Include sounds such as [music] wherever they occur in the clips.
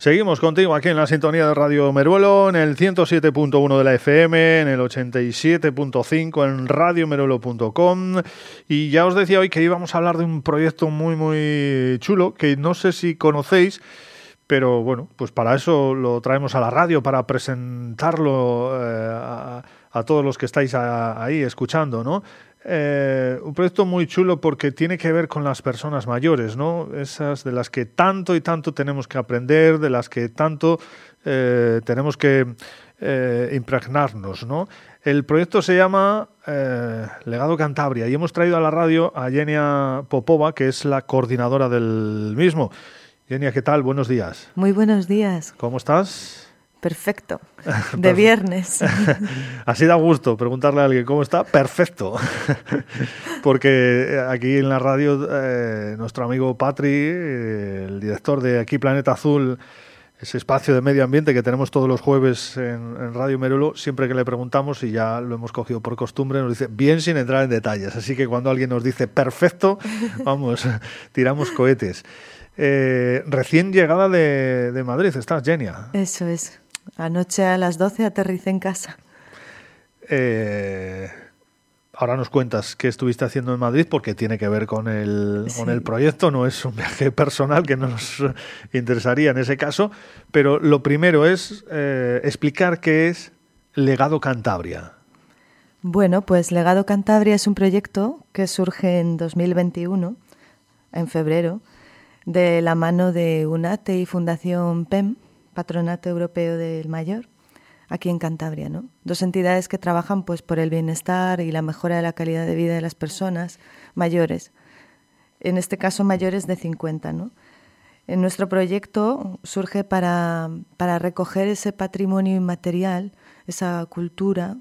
Seguimos contigo aquí en la sintonía de Radio Meruelo, en el 107.1 de la FM, en el 87.5 en radiomeruelo.com. Y ya os decía hoy que íbamos a hablar de un proyecto muy, muy chulo que no sé si conocéis pero bueno, pues para eso lo traemos a la radio, para presentarlo eh, a, todos los que estáis ahí escuchando, ¿no? Eh, un proyecto muy chulo porque tiene que ver con las personas mayores, ¿no? Esas de las que tanto y tanto tenemos que aprender, de las que tanto eh, tenemos que impregnarnos, ¿no? El proyecto se llama Legado Cantabria y hemos traído a la radio a Yenia Popova, que es la coordinadora del mismo. Genia, ¿qué tal? Buenos días. Muy buenos días. ¿Cómo estás? Perfecto. [laughs] De viernes. [laughs] Así da gusto preguntarle a alguien cómo está. Perfecto. [laughs] Porque aquí en la radio, eh, nuestro amigo Patri, eh, el director de aquí Planeta Azul, ese espacio de medio ambiente que tenemos todos los jueves en, Radio Merulo, siempre que le preguntamos, y ya lo hemos cogido por costumbre, nos dice bien sin entrar en detalles. Así que cuando alguien nos dice perfecto, vamos, tiramos cohetes. Eh, recién llegada de, Madrid, ¿estás, Genia? Eso es. Anoche a las 12 aterricé en casa. Eh, ahora nos cuentas qué estuviste haciendo en Madrid porque tiene que ver con el, con el proyecto, no es un viaje personal que nos interesaría en ese caso, pero lo primero es eh, explicar qué es Legado Cantabria. Bueno, pues Legado Cantabria es un proyecto que surge en 2021, en febrero, de la mano de UNATE y Fundación PEM, Patronato Europeo del Mayor, aquí en Cantabria, ¿no? Dos entidades que trabajan pues por el bienestar y la mejora de la calidad de vida de las personas mayores. En este caso mayores de 50, ¿no? En nuestro proyecto surge para, para recoger ese patrimonio inmaterial, esa cultura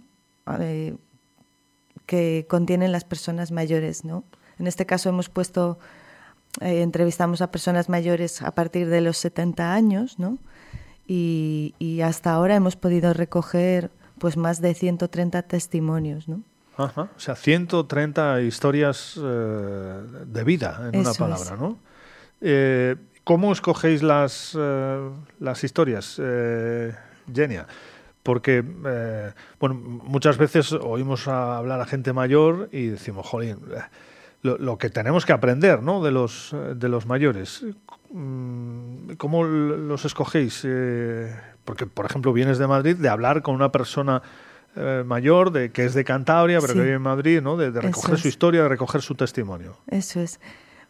eh, que contienen las personas mayores, ¿no? En este caso hemos puesto eh, entrevistamos a personas mayores a partir de los 70 años, ¿no? Y, hasta ahora hemos podido recoger pues más de 130 testimonios, ¿no? Ajá, o sea, 130 historias eh, de vida, en una palabra, ¿no? Eh, ¿Cómo escogéis las, las historias, Genia? Porque, bueno, muchas veces oímos hablar a gente mayor y decimos, jolín, lo, que tenemos que aprender ¿no? de, los, de los mayores. Mm, ¿Cómo los escogéis? Eh, porque, por ejemplo, vienes de Madrid de hablar con una persona eh, mayor de que es de Cantabria, pero que vive en Madrid, ¿no? de, recoger su historia, de recoger su testimonio. Eso es.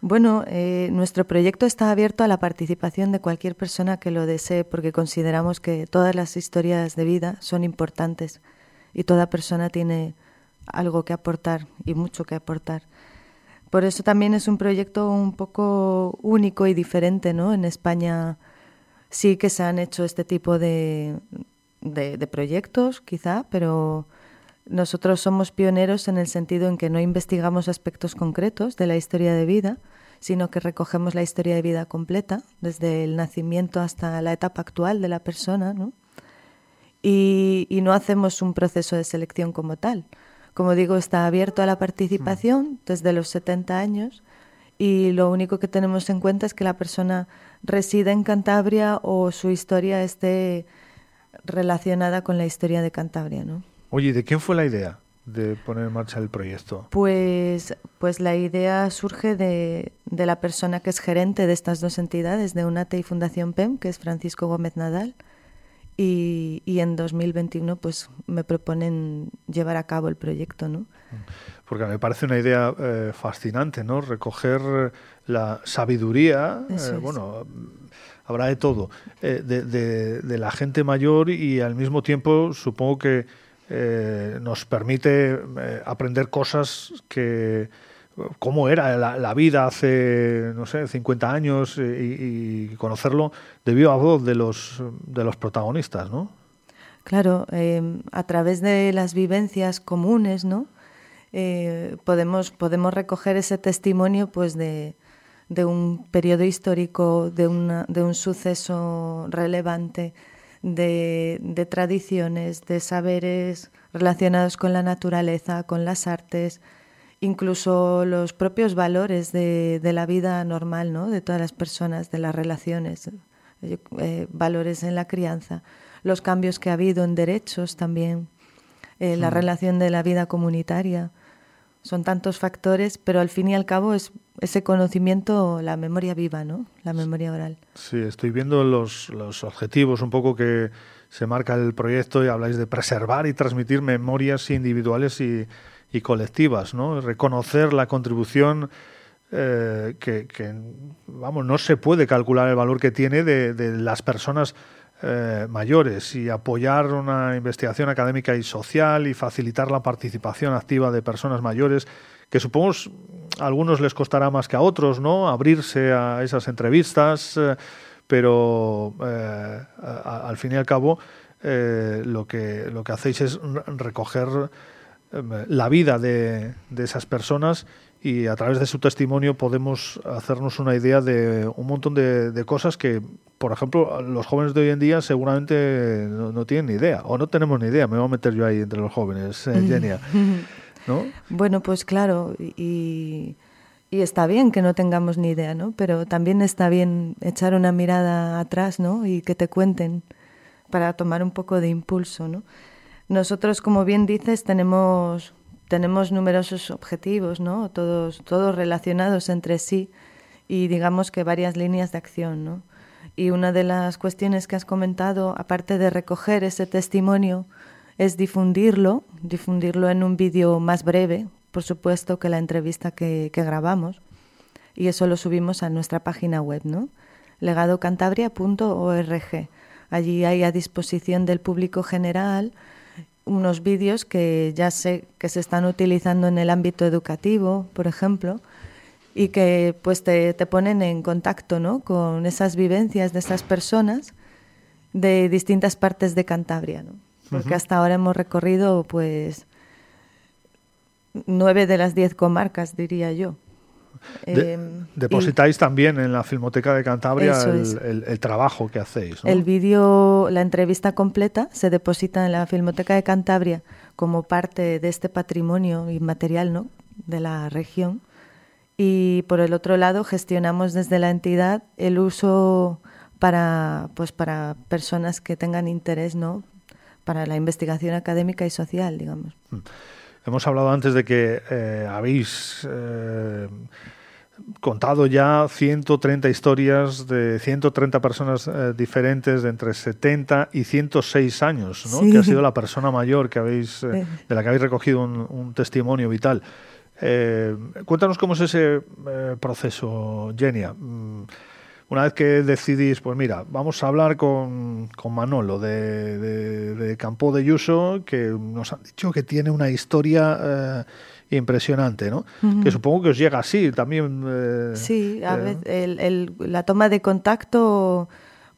Bueno, eh, nuestro proyecto está abierto a la participación de cualquier persona que lo desee porque consideramos que todas las historias de vida son importantes y toda persona tiene algo que aportar y mucho que aportar. Por eso también es un proyecto un poco único y diferente, ¿no? En España sí que se han hecho este tipo de, de, proyectos, quizá, pero nosotros somos pioneros en el sentido en que no investigamos aspectos concretos de la historia de vida, sino que recogemos la historia de vida completa, desde el nacimiento hasta la etapa actual de la persona, ¿no? Y, y no hacemos un proceso de selección como tal como digo, está abierto a la participación mm. desde los 70 años y lo único que tenemos en cuenta es que la persona resida en Cantabria o su historia esté relacionada con la historia de Cantabria, ¿no? Oye, ¿de quién fue la idea de poner en marcha el proyecto? Pues, pues la idea surge de, de la persona que es gerente de estas dos entidades, de UNATE y Fundación PEM, que es Francisco Gómez Nadal, y, y, en 2021 pues me proponen llevar a cabo el proyecto, ¿no? Porque me parece una idea eh, fascinante, ¿no? Recoger la sabiduría, eh, bueno, habrá de todo, eh, de, de, de, la gente mayor y al mismo tiempo supongo que nos permite aprender cosas que cómo era la, vida hace, no sé, 50 años y, conocerlo debido a voz de los, de los protagonistas, ¿no? Claro, em, a través de las vivencias comunes, ¿no? Eh, podemos, podemos recoger ese testimonio pues de, de un periodo histórico, de, de un suceso relevante, de, de tradiciones, de saberes relacionados con la naturaleza, con las artes, incluso los propios valores de, de, la vida normal, ¿no? de todas las personas, de las relaciones. eh, valores en la crianza, los cambios que ha habido en derechos también, eh, la relación de la vida comunitaria. Son tantos factores, pero al fin y al cabo es ese conocimiento, la memoria viva, ¿no? La memoria oral. Sí, estoy viendo los, los objetivos un poco que se marca el proyecto y habláis de preservar y transmitir memorias individuales y, y colectivas, ¿no? Reconocer la contribución eh, que, vamos, no se puede calcular el valor que tiene de, las personas eh, mayores y apoyar una investigación académica y social y facilitar la participación activa de personas mayores, que supongo a algunos les costará más que a otros, ¿no? Abrirse a esas entrevistas, eh, pero eh, al fin y al cabo lo, que, lo que hacéis es recoger la vida de, de esas personas y a través de su testimonio podemos hacernos una idea de un montón de, cosas que, por ejemplo, los jóvenes de hoy en día seguramente no, tienen ni idea, o no tenemos ni idea, me voy a meter yo ahí entre los jóvenes, eh, Genia. ¿no? [laughs] Bueno, pues claro, y, y, está bien que no tengamos ni idea, ¿no? Pero también está bien echar una mirada atrás, ¿no? Y que te cuenten para tomar un poco de impulso, ¿no? Nosotros, como bien dices, tenemos tenemos numerosos objetivos, ¿no? Todos, todos relacionados entre sí y digamos que varias líneas de acción, ¿no? Y una de las cuestiones que has comentado, aparte de recoger ese testimonio, es difundirlo, difundirlo en un vídeo más breve, por supuesto, que la entrevista que, que grabamos. Y eso lo subimos a nuestra página web, ¿no? legadocantabria.org. Allí hay a disposición del público general unos vídeos que ya sé que se están utilizando en el ámbito educativo, por ejemplo, y que pues te, ponen en contacto ¿no? con esas vivencias de esas personas de distintas partes de Cantabria, ¿no? porque hasta ahora hemos recorrido pues nueve de las diez comarcas, diría yo. Em, depositáis también en la Filmoteca de Cantabria el, trabajo que hacéis. El vídeo, la entrevista completa se deposita en la Filmoteca de Cantabria como parte de este patrimonio inmaterial ¿no? de la región. Y por el otro lado, gestionamos desde la entidad el uso para, pues, para personas que tengan interés ¿no? para la investigación académica y social, digamos. Mm. Hemos hablado antes de que eh, habéis eh, contado ya 130 historias de 130 personas eh, diferentes de entre 70 y 106 años, ¿no? que ha sido la persona mayor que habéis, de la que habéis recogido un, testimonio vital. cuéntanos cómo es ese proceso, Genia. Mm, una vez que decidís, pues mira, vamos a hablar con, Manolo de, Campo de Yuso, que nos han dicho que tiene una historia eh, impresionante, ¿no? Que supongo que os llega así también. Eh, sí, a eh. la toma de contacto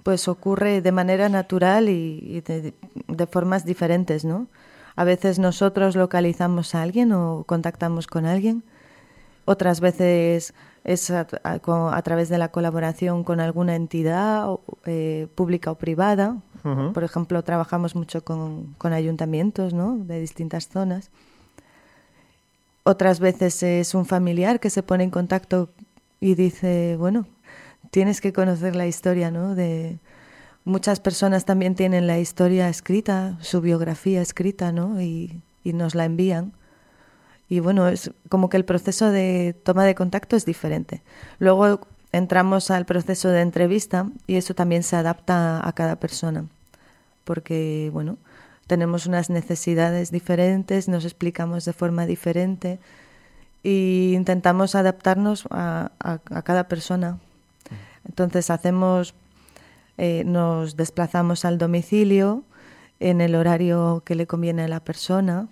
pues ocurre de manera natural y, de, de, formas diferentes, ¿no? A veces nosotros localizamos a alguien o contactamos con alguien, otras veces es a, través de la colaboración con alguna entidad eh, pública o privada. Por ejemplo, trabajamos mucho con, ayuntamientos ¿no? de distintas zonas. Otras veces es un familiar que se pone en contacto y dice, bueno, tienes que conocer la historia, ¿no? De muchas personas también tienen la historia escrita, su biografía escrita, ¿no? Y, y nos la envían. Y bueno, es como que el proceso de toma de contacto es diferente. Luego entramos al proceso de entrevista y eso también se adapta a cada persona, porque bueno, tenemos unas necesidades diferentes, nos explicamos de forma diferente e intentamos adaptarnos a, cada persona. Entonces hacemos, eh, nos desplazamos al domicilio en el horario que le conviene a la persona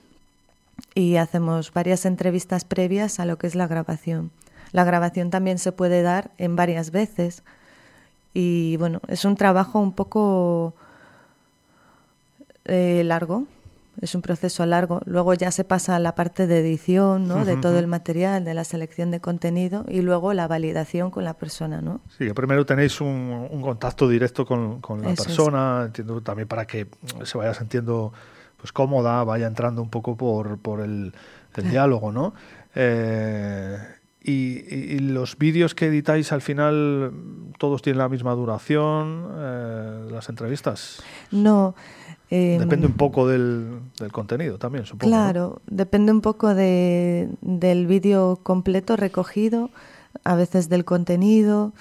y hacemos varias entrevistas previas a lo que es la grabación. La grabación también se puede dar en varias veces y bueno, es un trabajo un poco eh, largo, es un proceso largo. Luego ya se pasa a la parte de edición, ¿no? De todo el material, de la selección de contenido y luego la validación con la persona, ¿no? Sí, que primero tenéis un, contacto directo con, la persona, entiendo también para que se vaya sintiendo pues cómoda, vaya entrando un poco por, por el, [laughs] diálogo, ¿no? Eh, Y, los vídeos que editáis al final, todos tienen la misma duración, eh, las entrevistas. No. Em, depende un poco del, contenido también, supongo. Claro, depende un poco de, del vídeo completo recogido, a veces del contenido.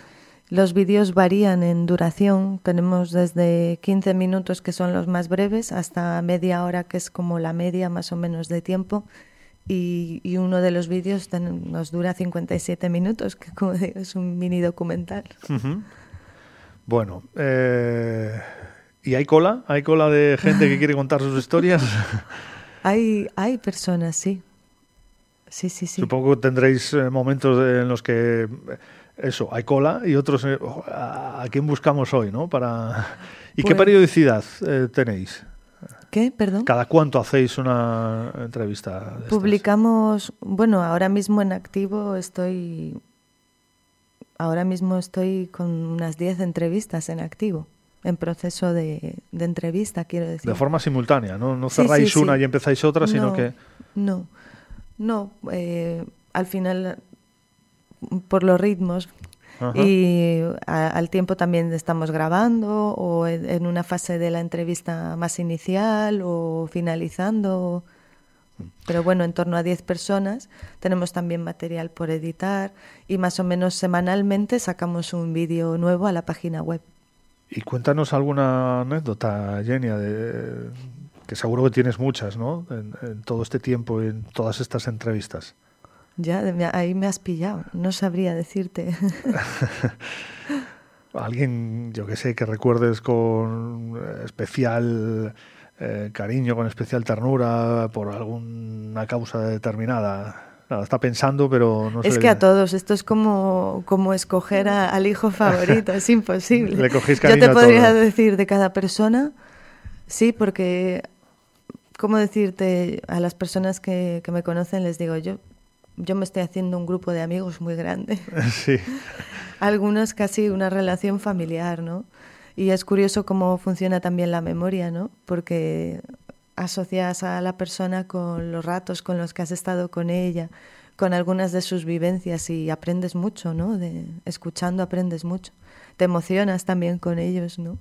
Los vídeos varían en duración. Tenemos desde 15 minutos, que son los más breves, hasta media hora, que es como la media más o menos de tiempo y, uno de los vídeos nos dura 57 minutos, que como digo, es un mini documental. Bueno, eh, ¿y hay cola? ¿Hay cola de gente que quiere contar sus historias? [laughs] hay, hay personas, sí. Sí, sí, sí. Supongo que tendréis eh, momentos en los que eso, hay cola y otros a, quién buscamos hoy, ¿no? Para [laughs] ¿Y qué pues periodicidad tenéis? ¿Qué? Perdón. ¿Cada cuánto hacéis una entrevista? Publicamos, bueno, ahora mismo en activo estoy, ahora mismo estoy con unas 10 entrevistas en activo, en proceso de, entrevista, quiero decir. De forma simultánea, ¿no? No cerráis una y empezáis otra, sino que... No, no, eh, al final, por los ritmos, y al tiempo también estamos grabando o en, una fase de la entrevista más inicial o finalizando. Pero bueno, en torno a 10 personas. Tenemos también material por editar y más o menos semanalmente sacamos un vídeo nuevo a la página web. Y cuéntanos alguna anécdota, Genia, de, que seguro que tienes muchas, ¿no? En, en todo este tiempo y en todas estas entrevistas. Ya, ahí me has pillado, no sabría decirte. [laughs] Alguien, yo que sé, que recuerdes con especial eh, cariño, con especial ternura por alguna causa determinada. Nada, está pensando, pero no sé. Es que a todos, esto es como, como escoger al hijo [laughs] favorito, es imposible. Le Yo te podría decir de cada persona, sí, porque, ¿cómo decirte? A las personas que, que me conocen les digo, yo yo me estoy haciendo un grupo de amigos muy grande. [laughs] Sí. [laughs] Algunos casi una relación familiar, ¿no? Y es curioso cómo funciona también la memoria, ¿no? Porque asocias a la persona con los ratos con los que has estado con ella, con algunas de sus vivencias y aprendes mucho, ¿no? De, escuchando aprendes mucho. Te emocionas también con ellos, ¿no?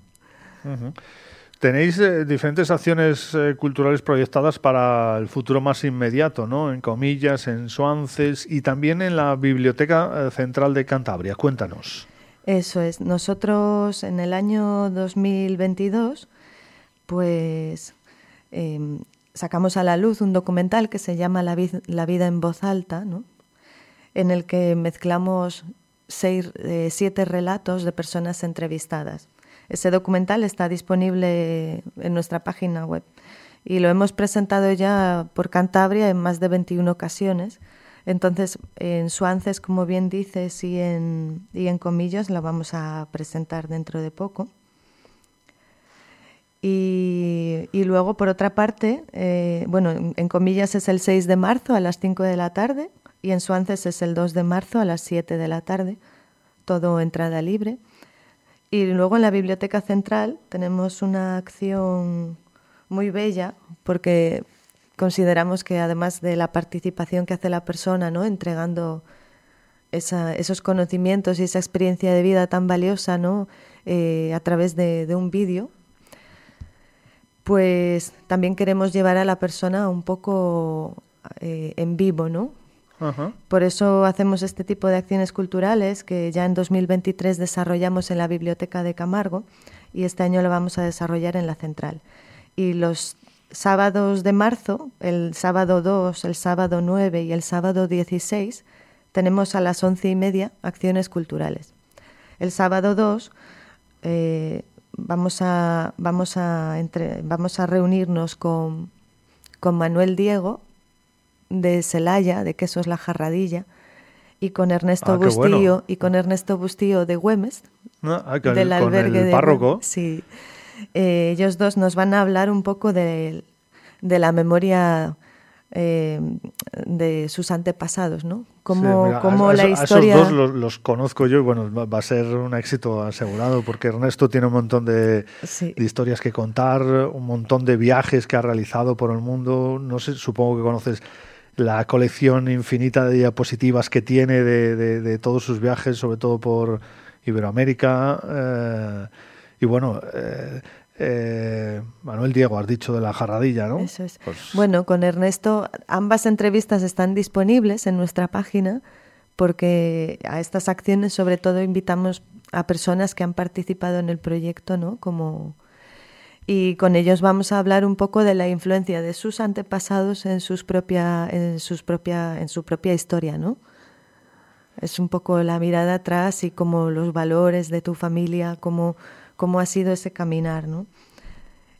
Tenéis eh, diferentes acciones eh, culturales proyectadas para el futuro más inmediato, ¿no? En comillas, en Suances y también en la Biblioteca eh, Central de Cantabria. Cuéntanos. Eso es. Nosotros en el año 2022, pues em, sacamos a la luz un documental que se llama La, la vida en voz alta, ¿no? En el que mezclamos seis, siete relatos de personas entrevistadas ese documental está disponible en nuestra página web y lo hemos presentado ya por Cantabria en más de 21 ocasiones. Entonces, en Suances, como bien dices, y en, y en Comillas la vamos a presentar dentro de poco. Y, luego, por otra parte, eh, bueno, en, Comillas es el 6 de marzo a las 5 de la tarde y en Suances es el 2 de marzo a las 7 de la tarde, todo entrada libre. Y luego en la Biblioteca Central tenemos una acción muy bella porque consideramos que además de la participación que hace la persona, ¿no? entregando esos conocimientos y esa experiencia de vida tan valiosa ¿no? Eh, a través de, un vídeo, pues también queremos llevar a la persona un poco eh, en vivo, ¿no? Por eso hacemos este tipo de acciones culturales que ya en 2023 desarrollamos en la Biblioteca de Camargo y este año lo vamos a desarrollar en la Central. Y los sábados de marzo, el sábado 2, el sábado 9 y el sábado 16, tenemos a las once y media acciones culturales. El sábado 2 eh, vamos, a, vamos, a vamos a reunirnos con, con Manuel Diego, de Celaya, de Quesos La Jarradilla, y con Ernesto ah, Bustillo y con Ernesto Bustillo de Güemes, ah, del albergue de párroco. Sí, eh, ellos dos nos van a hablar un poco de, de la memoria eh, de sus antepasados, ¿no? Como, la historia... esos dos los, conozco yo y bueno, va a ser un éxito asegurado porque Ernesto tiene un montón de, de, historias que contar, un montón de viajes que ha realizado por el mundo. No sé, supongo que conoces la colección infinita de diapositivas que tiene de, todos sus viajes, sobre todo por Iberoamérica. Eh, y bueno, eh, eh, Manuel Diego, has dicho de la jarradilla, ¿no? Eso es. Pues bueno, con Ernesto, ambas entrevistas están disponibles en nuestra página porque a estas acciones sobre todo invitamos a personas que han participado en el proyecto, ¿no? Como y con ellos vamos a hablar un poco de la influencia de sus antepasados en sus propia en sus propia en su propia historia, ¿no? Es un poco la mirada atrás y como los valores de tu familia, cómo, cómo ha sido ese caminar, ¿no?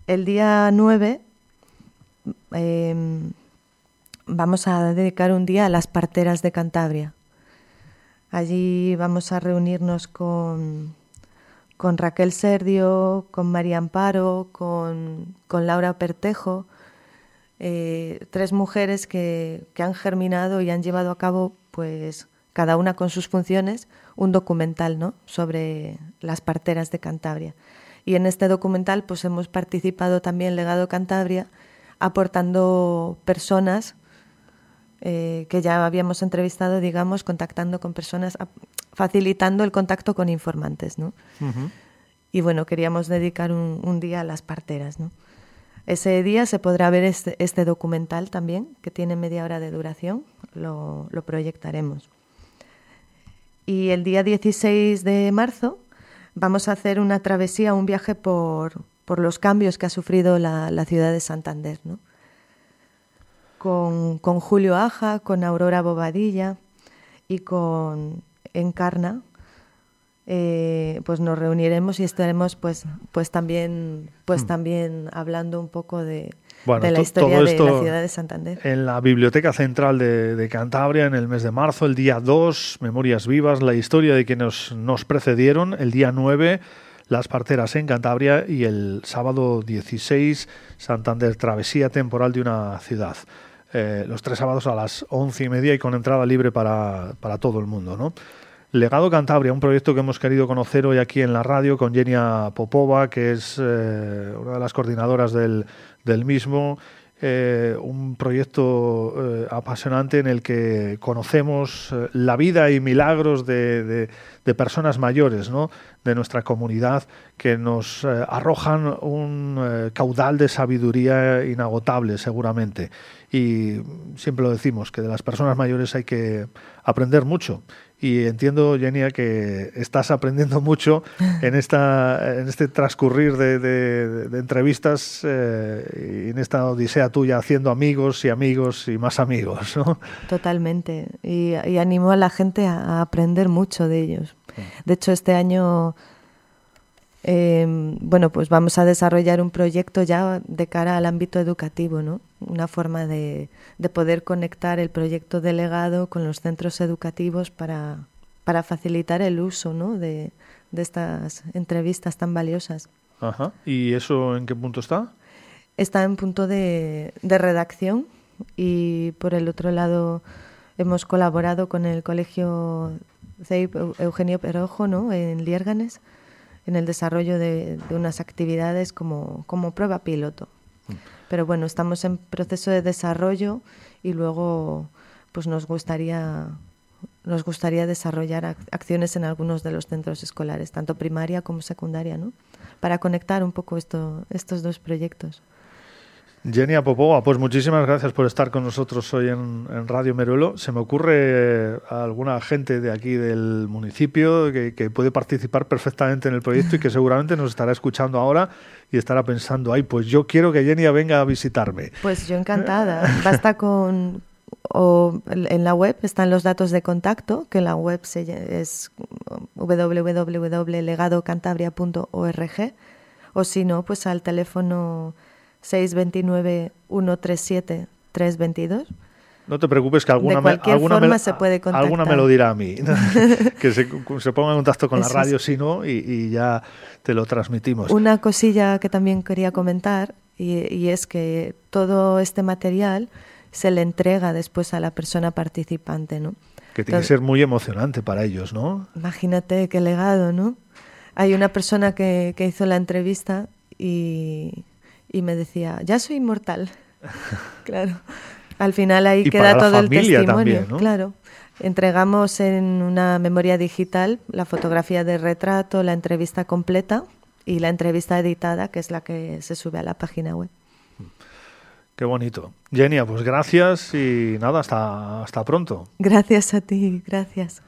El día 9 em, vamos a dedicar un día a las parteras de Cantabria. Allí vamos a reunirnos con con Raquel Serdio, con María Amparo, con, Laura Pertejo, eh, tres mujeres que, han germinado y han llevado a cabo, pues cada una con sus funciones, un documental ¿no? sobre las parteras de Cantabria. Y en este documental pues hemos participado también Legado Cantabria, aportando personas eh, que ya habíamos entrevistado, digamos, contactando con personas, facilitando el contacto con informantes, ¿no? Y bueno, queríamos dedicar un, día a las parteras, ¿no? Ese día se podrá ver este, este, documental también, que tiene media hora de duración, lo, proyectaremos. Y el día 16 de marzo vamos a hacer una travesía, un viaje por, por los cambios que ha sufrido la, la ciudad de Santander, ¿no? con, con Julio Aja, con Aurora Bobadilla y con Encarna, eh, pues nos reuniremos y estaremos pues pues también pues hmm. también hablando un poco de, de la historia de la ciudad de Santander. En la Biblioteca Central de, Cantabria en el mes de marzo, el día 2, Memorias Vivas, la historia de quienes nos precedieron, el día 9, Las Parteras en Cantabria y el sábado 16, Santander, Travesía Temporal de una Ciudad. Eh, los tres sábados a las once y media y con entrada libre para, todo el mundo. ¿no? Legado Cantabria, un proyecto que hemos querido conocer hoy aquí en la radio con Genia Popova, que es eh, una de las coordinadoras del, mismo. Eh, un proyecto apasionante en el que conocemos la vida y milagros de, personas mayores de nuestra comunidad que nos arrojan un caudal de sabiduría inagotable seguramente y siempre lo decimos, que de las personas mayores hay que aprender mucho. Y entiendo, Genia, que estás aprendiendo mucho [laughs] en, esta, en este transcurrir de, entrevistas eh, y en esta odisea tuya haciendo amigos y amigos y más amigos. ¿no? Totalmente. Y, y animo a la gente a aprender mucho de ellos. De hecho, este año Em, bueno, pues vamos a desarrollar un proyecto ya de cara al ámbito educativo, ¿no? Una forma de, poder conectar el proyecto delegado con los centros educativos para, para facilitar el uso, ¿no? De, estas entrevistas tan valiosas. Ajá. ¿Y eso en qué punto está? Está en punto de, de redacción y por el otro lado hemos colaborado con el colegio CEIP Eugenio Perojo, ¿no? En Liérganes en el desarrollo de, unas actividades como, como prueba piloto. Pero bueno, estamos en proceso de desarrollo y luego pues nos gustaría nos gustaría desarrollar acciones en algunos de los centros escolares, tanto primaria como secundaria, ¿no? Para conectar un poco esto, estos dos proyectos. Genia Popova, pues muchísimas gracias por estar con nosotros hoy en, Radio Meruelo. Se me ocurre eh, alguna gente de aquí del municipio que, puede participar perfectamente en el proyecto y que seguramente nos estará escuchando ahora y estará pensando, ay, pues yo quiero que Genia venga a visitarme. Pues yo encantada. Basta con, o en la web están los datos de contacto, que la web es www.legadocantabria.org, o si no, pues al teléfono 629-137-322. No te preocupes que alguna, me, alguna, me, se puede alguna me lo dirá a mí. [laughs] que se, ponga en contacto con la radio si no y, ya te lo transmitimos. Una cosilla que también quería comentar y, es que todo este material se le entrega después a la persona participante, ¿no? Que tiene que ser muy emocionante para ellos, ¿no? Imagínate qué legado, ¿no? Hay una persona que, que hizo la entrevista y y me decía, ya soy inmortal. [laughs] claro. Al final ahí queda todo el testimonio, claro. Entregamos en una memoria digital la fotografía de retrato, la entrevista completa y la entrevista editada, que es la que se sube a la página web. Qué bonito. Genia, pues gracias y nada, hasta, hasta pronto. Gracias a ti, gracias.